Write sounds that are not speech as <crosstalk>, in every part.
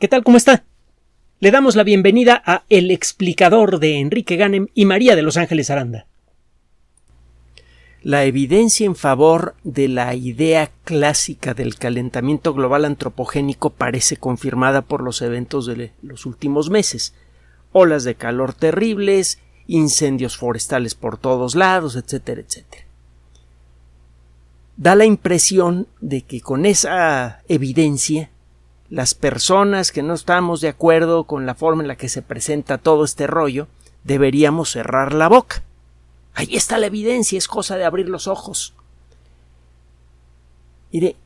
¿Qué tal? ¿Cómo está? Le damos la bienvenida a El explicador de Enrique Ganem y María de Los Ángeles Aranda. La evidencia en favor de la idea clásica del calentamiento global antropogénico parece confirmada por los eventos de los últimos meses. Olas de calor terribles, incendios forestales por todos lados, etcétera, etcétera. Da la impresión de que con esa evidencia las personas que no estamos de acuerdo con la forma en la que se presenta todo este rollo, deberíamos cerrar la boca. Ahí está la evidencia, es cosa de abrir los ojos. Mire,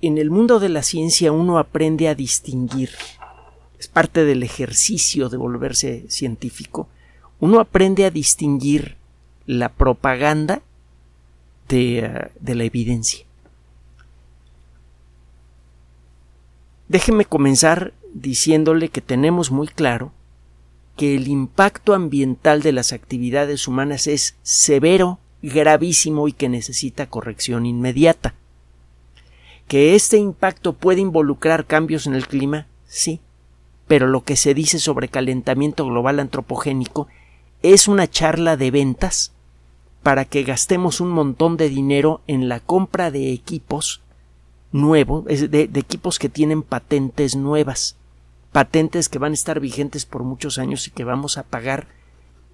en el mundo de la ciencia uno aprende a distinguir, es parte del ejercicio de volverse científico, uno aprende a distinguir la propaganda de, eh, de la evidencia. Déjeme comenzar diciéndole que tenemos muy claro que el impacto ambiental de las actividades humanas es severo, gravísimo y que necesita corrección inmediata. ¿Que este impacto puede involucrar cambios en el clima? Sí, pero lo que se dice sobre calentamiento global antropogénico es una charla de ventas para que gastemos un montón de dinero en la compra de equipos nuevo, de, de equipos que tienen patentes nuevas, patentes que van a estar vigentes por muchos años y que vamos a pagar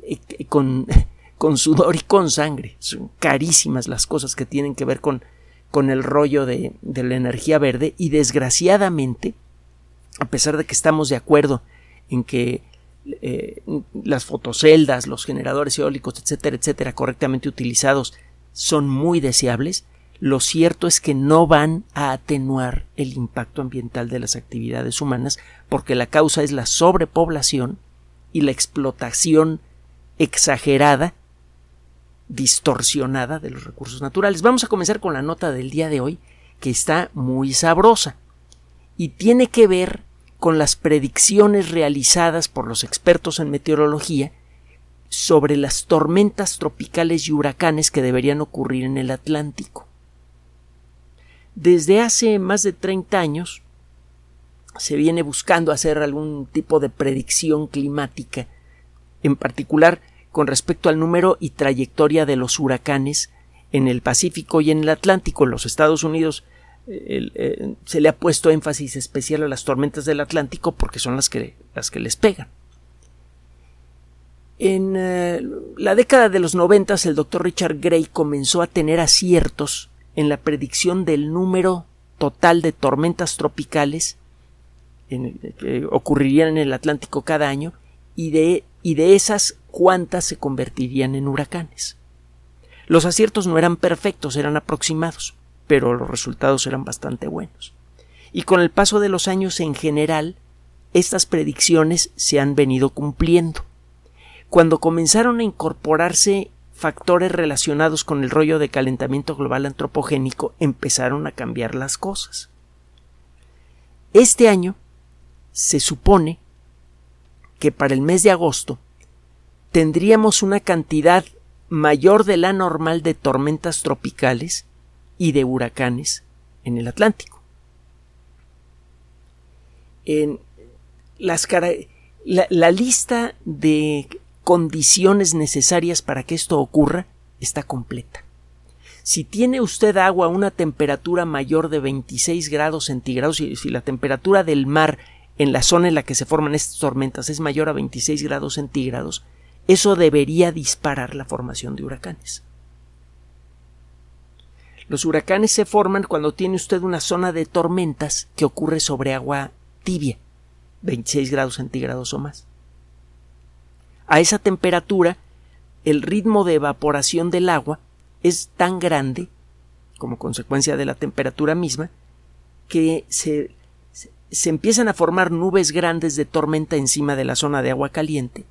eh, con, <laughs> con sudor y con sangre. Son carísimas las cosas que tienen que ver con, con el rollo de, de la energía verde y desgraciadamente, a pesar de que estamos de acuerdo en que eh, las fotoceldas, los generadores eólicos, etcétera, etcétera, correctamente utilizados, son muy deseables, lo cierto es que no van a atenuar el impacto ambiental de las actividades humanas porque la causa es la sobrepoblación y la explotación exagerada, distorsionada de los recursos naturales. Vamos a comenzar con la nota del día de hoy que está muy sabrosa y tiene que ver con las predicciones realizadas por los expertos en meteorología sobre las tormentas tropicales y huracanes que deberían ocurrir en el Atlántico. Desde hace más de 30 años se viene buscando hacer algún tipo de predicción climática, en particular con respecto al número y trayectoria de los huracanes en el Pacífico y en el Atlántico. En los Estados Unidos eh, se le ha puesto énfasis especial a las tormentas del Atlántico porque son las que, las que les pegan. En eh, la década de los noventas el doctor Richard Gray comenzó a tener aciertos en la predicción del número total de tormentas tropicales que ocurrirían en el Atlántico cada año y de, y de esas cuántas se convertirían en huracanes. Los aciertos no eran perfectos, eran aproximados, pero los resultados eran bastante buenos. Y con el paso de los años en general, estas predicciones se han venido cumpliendo. Cuando comenzaron a incorporarse factores relacionados con el rollo de calentamiento global antropogénico empezaron a cambiar las cosas. Este año se supone que para el mes de agosto tendríamos una cantidad mayor de la normal de tormentas tropicales y de huracanes en el Atlántico. En la, la lista de condiciones necesarias para que esto ocurra está completa. Si tiene usted agua a una temperatura mayor de 26 grados centígrados, y si la temperatura del mar en la zona en la que se forman estas tormentas es mayor a 26 grados centígrados, eso debería disparar la formación de huracanes. Los huracanes se forman cuando tiene usted una zona de tormentas que ocurre sobre agua tibia, 26 grados centígrados o más. A esa temperatura, el ritmo de evaporación del agua es tan grande, como consecuencia de la temperatura misma, que se, se empiezan a formar nubes grandes de tormenta encima de la zona de agua caliente.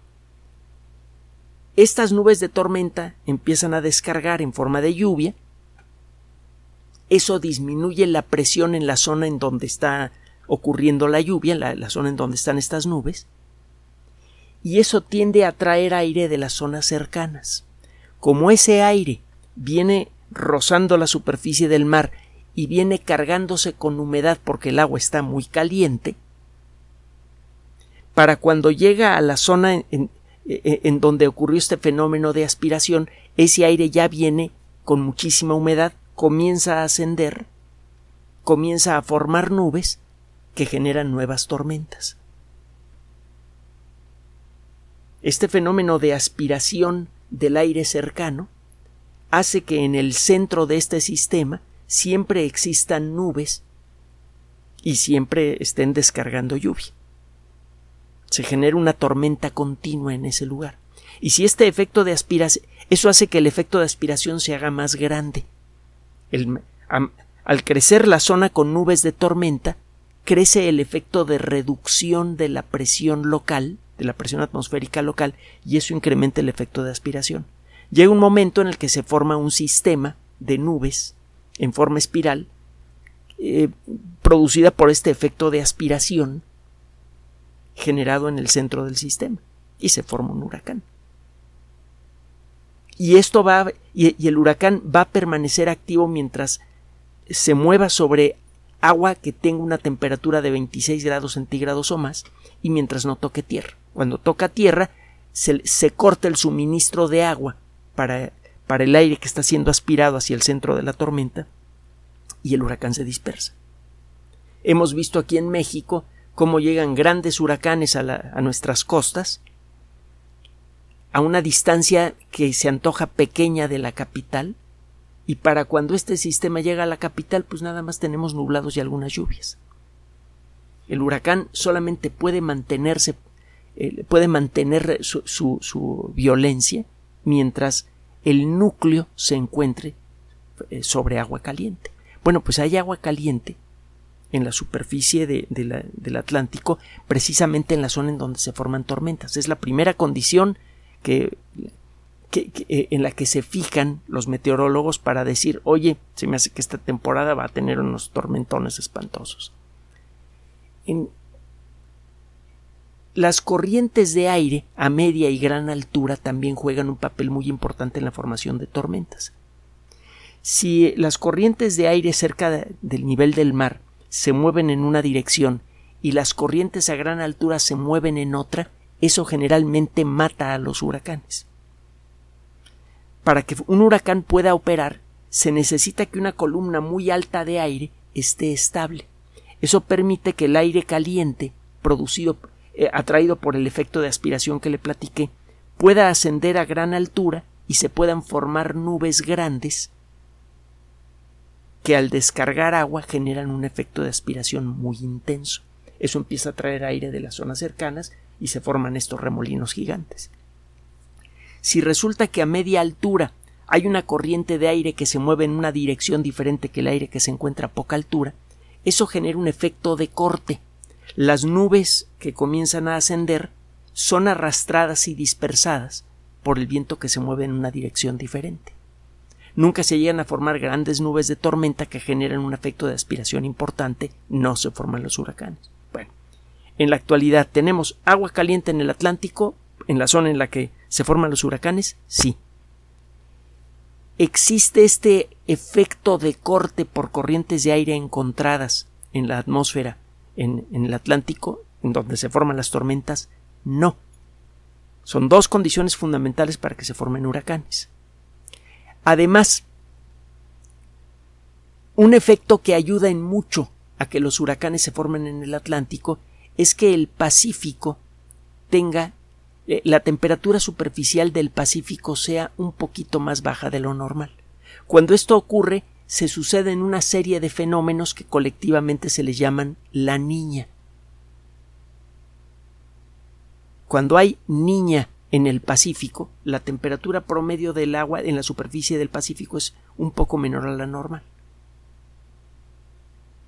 Estas nubes de tormenta empiezan a descargar en forma de lluvia. Eso disminuye la presión en la zona en donde está ocurriendo la lluvia, la, la zona en donde están estas nubes y eso tiende a atraer aire de las zonas cercanas. Como ese aire viene rozando la superficie del mar y viene cargándose con humedad porque el agua está muy caliente, para cuando llega a la zona en, en, donde ocurrió este fenómeno de aspiración, ese aire ya viene con muchísima humedad, comienza a ascender, comienza a formar nubes que generan nuevas tormentas. Este fenómeno de aspiración del aire cercano hace que en el centro de este sistema siempre existan nubes y siempre estén descargando lluvia. Se genera una tormenta continua en ese lugar. Y si este efecto de aspiración, eso hace que el efecto de aspiración se haga más grande. al crecer la zona con nubes de tormenta, crece el efecto de reducción de la presión local, de la presión atmosférica local, y eso incrementa el efecto de aspiración. Llega un momento en el que se forma un sistema de nubes en forma espiral eh, producida por este efecto de aspiración generado en el centro del sistema y se forma un huracán. Y esto va y el huracán va a permanecer activo mientras se mueva sobre agua que tenga una temperatura de 26 grados centígrados o más y mientras no toque tierra. Cuando toca tierra se, se corta el suministro de agua para, para el aire que está siendo aspirado hacia el centro de la tormenta y el huracán se dispersa. Hemos visto aquí en México cómo llegan grandes huracanes a, a nuestras costas a una distancia que se antoja pequeña de la capital y para cuando este sistema llega a la capital pues nada más tenemos nublados y algunas lluvias. El huracán solamente puede mantenerse eh, puede mantener su, violencia mientras el núcleo se encuentre eh, sobre agua caliente. Bueno, pues hay agua caliente en la superficie del Atlántico, precisamente en la zona en donde se forman tormentas. Es la primera condición que, eh, en la que se fijan los meteorólogos para decir, oye, se me hace que esta temporada va a tener unos tormentones espantosos. En, las corrientes de aire a media y gran altura también juegan un papel muy importante en la formación de tormentas. Si las corrientes de aire cerca del nivel del mar se mueven en una dirección y las corrientes a gran altura se mueven en otra, eso generalmente mata a los huracanes. Para que un huracán pueda operar, se necesita que una columna muy alta de aire esté estable. Eso permite que el aire caliente producido eh, atraído por el efecto de aspiración que le platiqué, pueda ascender a gran altura y se puedan formar nubes grandes que al descargar agua generan un efecto de aspiración muy intenso. Eso empieza a traer aire de las zonas cercanas y se forman estos remolinos gigantes. Si resulta que a media altura hay una corriente de aire que se mueve en una dirección diferente que el aire que se encuentra a poca altura, eso genera un efecto de corte las nubes que comienzan a ascender son arrastradas y dispersadas por el viento que se mueve en una dirección diferente. Nunca se llegan a formar grandes nubes de tormenta que generan un efecto de aspiración importante, no se forman los huracanes. Bueno, en la actualidad tenemos agua caliente en el Atlántico, en la zona en la que se forman los huracanes, sí. ¿Existe este efecto de corte por corrientes de aire encontradas en la atmósfera en, el Atlántico, en donde se forman las tormentas, no. Son dos condiciones fundamentales para que se formen huracanes. Además, un efecto que ayuda en mucho a que los huracanes se formen en el Atlántico es que el Pacífico tenga eh, la temperatura superficial del Pacífico sea un poquito más baja de lo normal. Cuando esto ocurre, se suceden una serie de fenómenos que colectivamente se les llaman la niña. Cuando hay niña en el Pacífico, la temperatura promedio del agua en la superficie del Pacífico es un poco menor a la normal.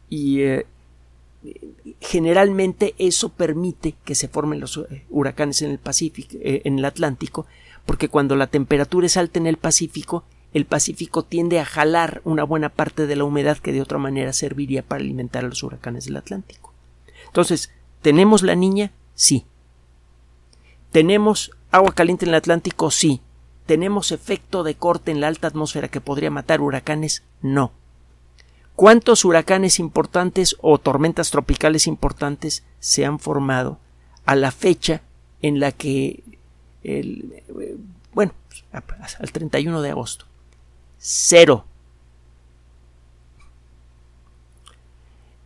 Y eh, generalmente eso permite que se formen los eh, huracanes en el Pacífico, eh, en el Atlántico, porque cuando la temperatura es alta en el Pacífico, el Pacífico tiende a jalar una buena parte de la humedad que de otra manera serviría para alimentar a los huracanes del Atlántico. Entonces, ¿tenemos la niña? Sí. ¿Tenemos agua caliente en el Atlántico? Sí. ¿Tenemos efecto de corte en la alta atmósfera que podría matar huracanes? No. ¿Cuántos huracanes importantes o tormentas tropicales importantes se han formado a la fecha en la que el, bueno, al 31 de agosto. Cero.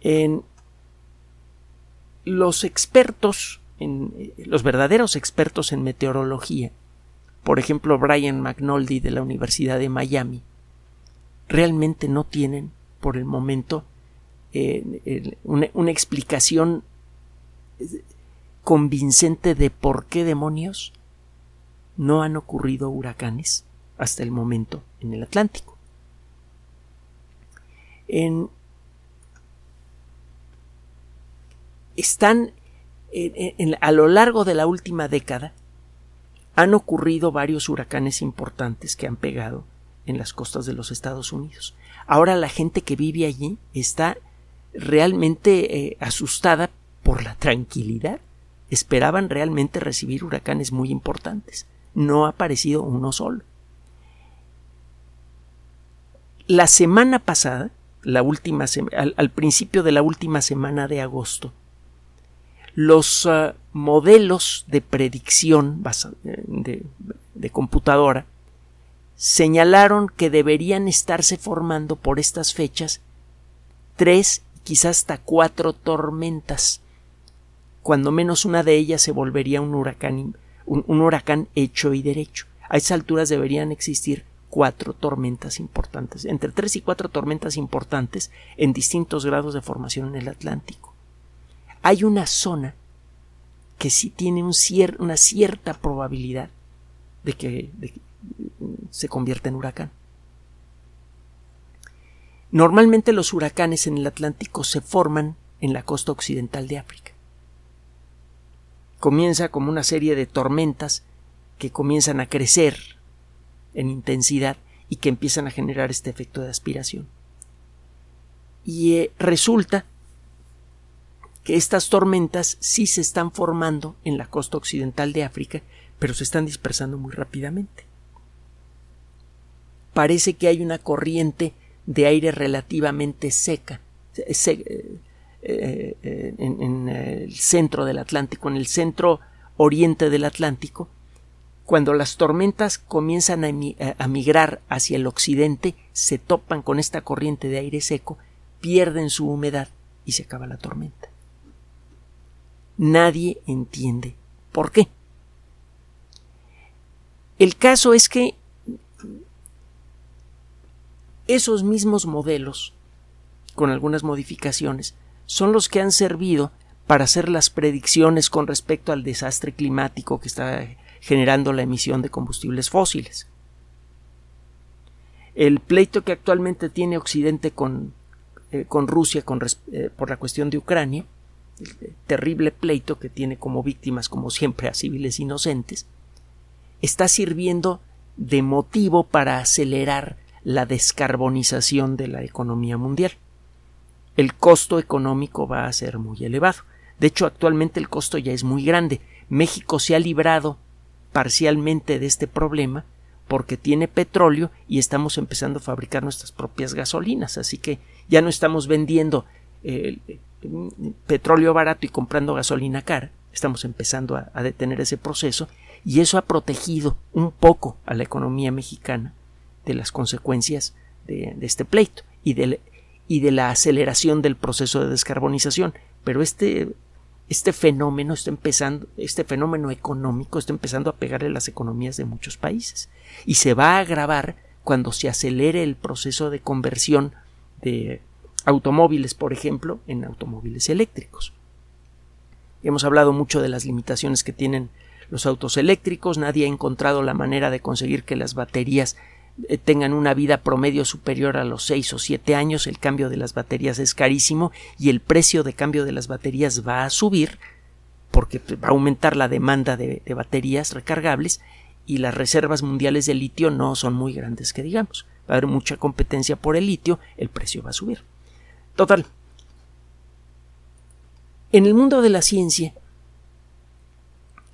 En los expertos, en, los verdaderos expertos en meteorología, por ejemplo Brian McNulty de la Universidad de Miami, realmente no tienen por el momento eh, una, explicación convincente de por qué demonios no han ocurrido huracanes hasta el momento en el Atlántico. En, están a lo largo de la última década han ocurrido varios huracanes importantes que han pegado en las costas de los Estados Unidos. Ahora la gente que vive allí está realmente eh, asustada por la tranquilidad. Esperaban realmente recibir huracanes muy importantes no ha aparecido uno solo. La semana pasada, la última al, principio de la última semana de agosto, los ah, modelos de predicción de, de computadora señalaron que deberían estarse formando por estas fechas tres, quizás hasta cuatro tormentas. Cuando menos una de ellas se volvería un huracán un, huracán hecho y derecho. A esas alturas deberían existir cuatro tormentas importantes, entre tres y cuatro tormentas importantes en distintos grados de formación en el Atlántico. Hay una zona que sí tiene una cierta probabilidad de que, de que se convierta en huracán. Normalmente los huracanes en el Atlántico se forman en la costa occidental de África comienza como una serie de tormentas que comienzan a crecer en intensidad y que empiezan a generar este efecto de aspiración. Y eh, resulta que estas tormentas sí se están formando en la costa occidental de África, pero se están dispersando muy rápidamente. Parece que hay una corriente de aire relativamente seca, eh, eh, en, el centro del Atlántico, en el centro oriente del Atlántico, cuando las tormentas comienzan a, migrar hacia el occidente, se topan con esta corriente de aire seco, pierden su humedad y se acaba la tormenta. Nadie entiende por qué. El caso es que esos mismos modelos, con algunas modificaciones, son los que han servido para hacer las predicciones con respecto al desastre climático que está generando la emisión de combustibles fósiles. El pleito que actualmente tiene Occidente con, eh, con Rusia eh, por la cuestión de Ucrania, el terrible pleito que tiene como víctimas, como siempre, a civiles inocentes, está sirviendo de motivo para acelerar la descarbonización de la economía mundial el costo económico va a ser muy elevado. De hecho, actualmente el costo ya es muy grande. México se ha librado parcialmente de este problema porque tiene petróleo y estamos empezando a fabricar nuestras propias gasolinas. Así que ya no estamos vendiendo eh, petróleo barato y comprando gasolina cara. Estamos empezando a, detener ese proceso y eso ha protegido un poco a la economía mexicana de las consecuencias de, de este pleito y del y de la aceleración del proceso de descarbonización. Pero este, este fenómeno está empezando, este fenómeno económico está empezando a pegarle las economías de muchos países. Y se va a agravar cuando se acelere el proceso de conversión de automóviles, por ejemplo, en automóviles eléctricos. Hemos hablado mucho de las limitaciones que tienen los autos eléctricos, nadie ha encontrado la manera de conseguir que las baterías tengan una vida promedio superior a los 6 o 7 años, el cambio de las baterías es carísimo y el precio de cambio de las baterías va a subir porque va a aumentar la demanda de, baterías recargables y las reservas mundiales de litio no son muy grandes que digamos. Va a haber mucha competencia por el litio, el precio va a subir. Total. En el mundo de la ciencia,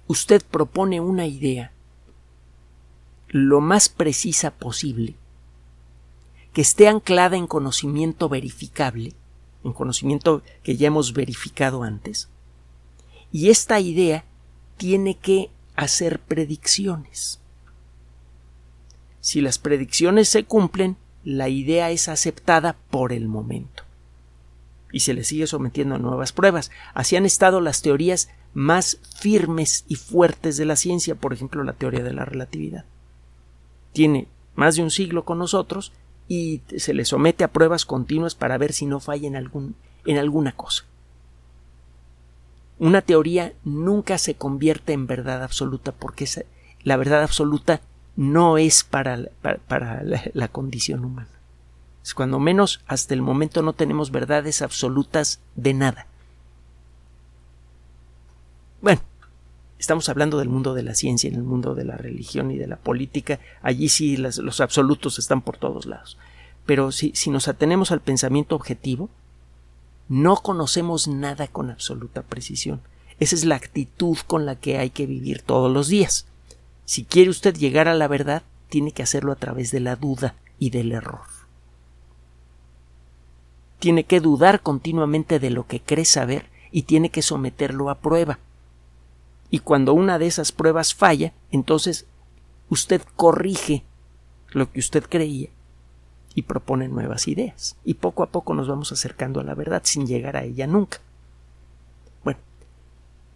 usted propone una idea lo más precisa posible, que esté anclada en conocimiento verificable, en conocimiento que ya hemos verificado antes, Y esta idea tiene que hacer predicciones. Si las predicciones se cumplen, la idea es aceptada por el momento. Y se le sigue sometiendo a nuevas pruebas. Así han estado las teorías más firmes y fuertes de la ciencia, por ejemplo, la teoría de la relatividad. Tiene más de un siglo con nosotros y se le somete a pruebas continuas para ver si no falla en, algún, en alguna cosa. Una teoría nunca se convierte en verdad absoluta porque la verdad absoluta no es para, para, la, condición humana. Es cuando menos hasta el momento no tenemos verdades absolutas de nada. Bueno, estamos hablando del mundo de la ciencia, en el mundo de la religión y de la política. Allí sí los absolutos están por todos lados. Pero si, si nos atenemos al pensamiento objetivo, no conocemos nada con absoluta precisión. Esa es la actitud con la que hay que vivir todos los días. Si quiere usted llegar a la verdad, tiene que hacerlo a través de la duda y del error. Tiene que dudar continuamente de lo que cree saber y tiene que someterlo a prueba. Y cuando una de esas pruebas falla, entonces usted corrige lo que usted creía y propone nuevas ideas. Y poco a poco nos vamos acercando a la verdad sin llegar a ella nunca. Bueno,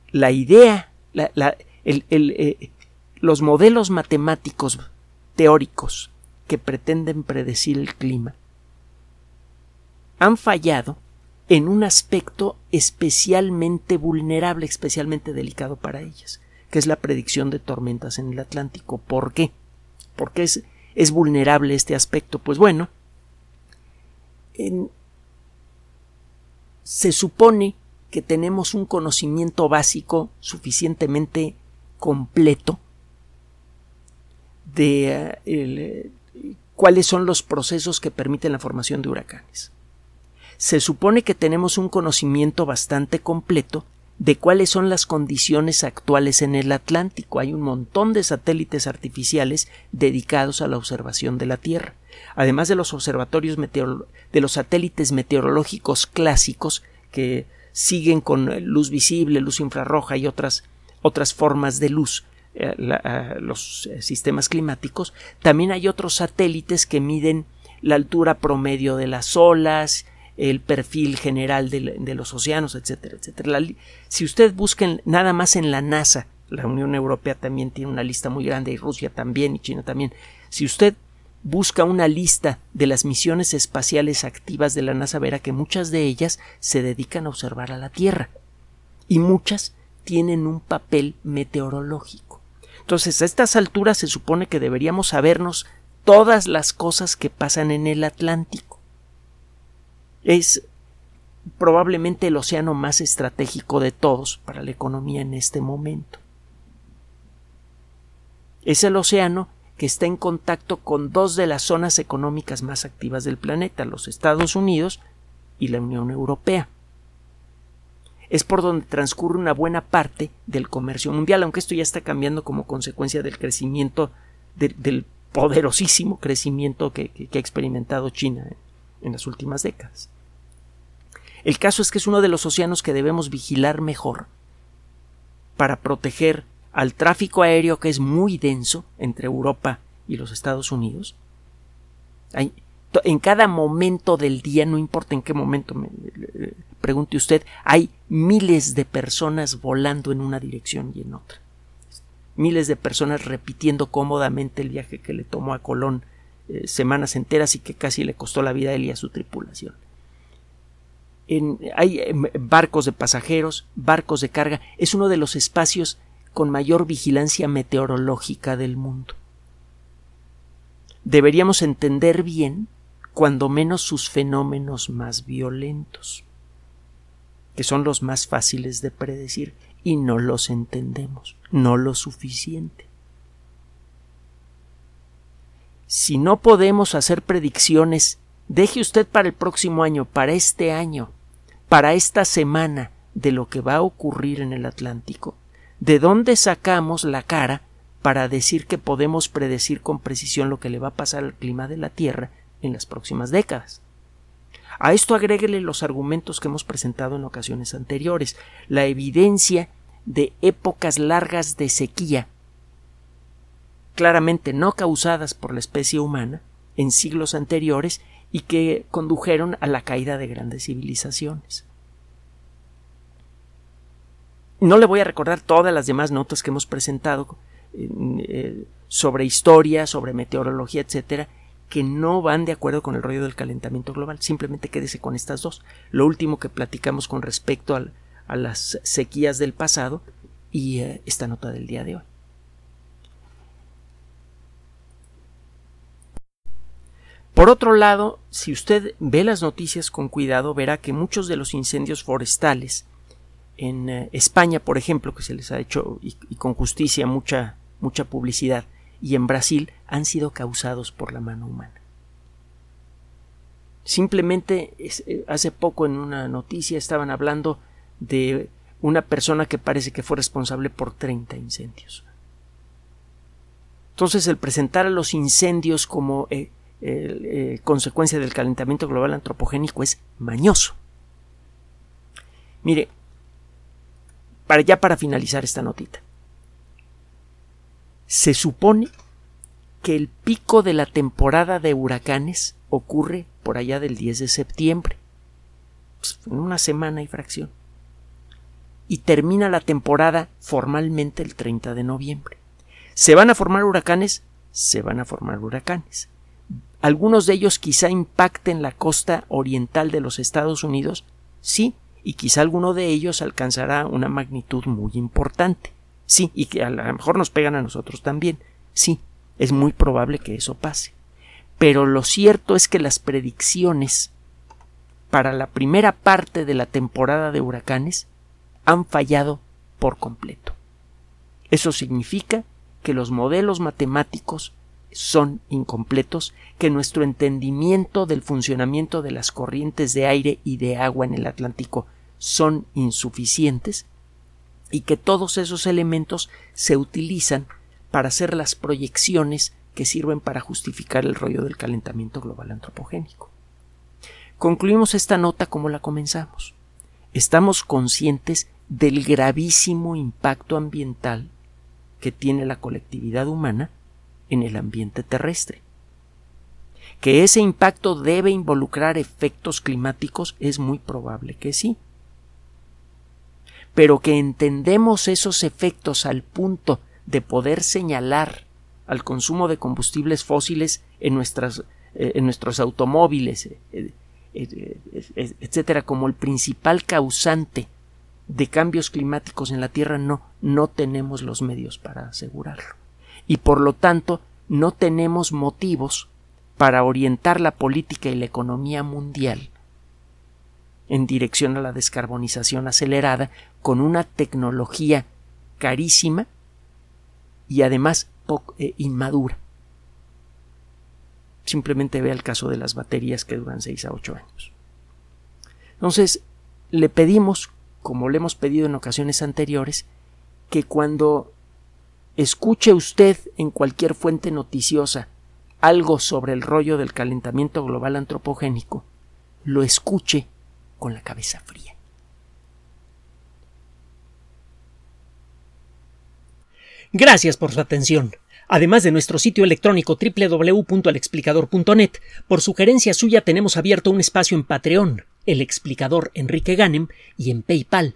la idea, el, eh, los modelos matemáticos teóricos que pretenden predecir el clima han fallado en un aspecto especialmente vulnerable, especialmente delicado para ellas, que es la predicción de tormentas en el Atlántico. ¿Por qué? ¿Por qué es, es vulnerable este aspecto? Pues bueno, se supone que tenemos un conocimiento básico suficientemente completo de eh, cuáles son los procesos que permiten la formación de huracanes. Se supone que tenemos un conocimiento bastante completo de cuáles son las condiciones actuales en el Atlántico. Hay un montón de satélites artificiales dedicados a la observación de la Tierra. Además de los observatorios de los satélites meteorológicos clásicos que siguen con luz visible, luz infrarroja y otras otras formas de luz eh, los eh, sistemas climáticos, también hay otros satélites que miden la altura promedio de las olas, el perfil general de, los océanos, etcétera, etcétera. si usted busca nada más en la NASA, la Unión Europea también tiene una lista muy grande, y Rusia también, y China también. Si usted busca una lista de las misiones espaciales activas de la NASA, verá que muchas de ellas se dedican a observar a la Tierra y muchas tienen un papel meteorológico. Entonces, a estas alturas se supone que deberíamos sabernos todas las cosas que pasan en el Atlántico. Es probablemente el océano más estratégico de todos para la economía en este momento. Es el océano que está en contacto con dos de las zonas económicas más activas del planeta, los Estados Unidos y la Unión Europea es por donde transcurre una buena parte del comercio mundial, aunque esto ya está cambiando como consecuencia del crecimiento, del poderosísimo crecimiento que, ha experimentado China en las últimas décadas. El caso es que es uno de los océanos que debemos vigilar mejor para proteger al tráfico aéreo que es muy denso entre Europa y los Estados Unidos. en cada momento del día, no importa en qué momento me, pregunte usted, hay miles de personas volando en una dirección y en otra. Miles de personas repitiendo cómodamente el viaje que le tomó a Colón eh, semanas enteras y que casi le costó la vida a él y a su tripulación. Hay em, barcos de pasajeros, barcos de carga. Es uno de los espacios con mayor vigilancia meteorológica del mundo. Deberíamos entender bien, cuando menos, sus fenómenos más violentos que son los más fáciles de predecir y no los entendemos, no lo suficiente. Si no podemos hacer predicciones, deje usted para el próximo año, para este año, para esta semana de lo que va a ocurrir en el Atlántico, ¿de dónde sacamos la cara para decir que podemos predecir con precisión lo que le va a pasar al clima de la Tierra en las próximas décadas? A esto agréguele los argumentos que hemos presentado en ocasiones anteriores. La evidencia de épocas largas de sequía, claramente no causadas por la especie humana en siglos anteriores y que condujeron a la caída de grandes civilizaciones. No le voy a recordar todas las demás notas que hemos presentado eh, sobre historia, sobre meteorología, etcétera, que no van de acuerdo con el rollo del calentamiento global. Simplemente quédese con estas dos. Lo último que platicamos con respecto a las sequías del pasado y eh, esta nota del día de hoy. Por otro lado, si usted ve las noticias con cuidado, verá que muchos de los incendios forestales en eh, España, por ejemplo, que se les ha hecho y, con justicia mucha, mucha publicidad, y en Brasil han sido causados por la mano humana. Simplemente eh, hace poco en una noticia estaban hablando de una persona que parece que fue responsable por 30 incendios. Entonces el presentar a los incendios como eh, consecuencia del calentamiento global antropogénico es mañoso. Mire, para ya para finalizar esta notita. Se supone que el pico de la temporada de huracanes ocurre por allá del 10 de septiembre, pues, en una semana y fracción, y termina la temporada formalmente el 30 de noviembre. ¿Se van a formar huracanes? Se van a formar huracanes. Algunos de ellos quizá impacten la costa oriental de los Estados Unidos, sí, y quizá alguno de ellos alcanzará una magnitud muy importante. Sí, y que a lo mejor nos pegan a nosotros también. Sí, es muy probable que eso pase. Pero lo cierto es que las predicciones para la primera parte de la temporada de huracanes han fallado por completo. Eso significa que los modelos matemáticos son incompletos, que nuestro entendimiento del funcionamiento de las corrientes de aire y de agua en el Atlántico son insuficientes y que todos esos elementos se utilizan para hacer las proyecciones que sirven para justificar el rollo del calentamiento global antropogénico. Concluimos esta nota como la comenzamos. Estamos conscientes del gravísimo impacto ambiental que tiene la colectividad humana en el ambiente terrestre. Que ese impacto debe involucrar efectos climáticos es muy probable que sí pero que entendemos esos efectos al punto de poder señalar al consumo de combustibles fósiles en, nuestras, eh, en nuestros automóviles, eh, eh, etcétera, como el principal causante de cambios climáticos en la Tierra, no, no tenemos los medios para asegurarlo. Y por lo tanto, no tenemos motivos para orientar la política y la economía mundial en dirección a la descarbonización acelerada con una tecnología carísima y además eh, inmadura. Simplemente vea el caso de las baterías que duran 6 a 8 años. Entonces, le pedimos, como le hemos pedido en ocasiones anteriores, que cuando escuche usted en cualquier fuente noticiosa algo sobre el rollo del calentamiento global antropogénico, lo escuche con la cabeza fría. Gracias por su atención. Además de nuestro sitio electrónico www.alexplicador.net, por sugerencia suya tenemos abierto un espacio en Patreon, el explicador Enrique Ganem, y en PayPal,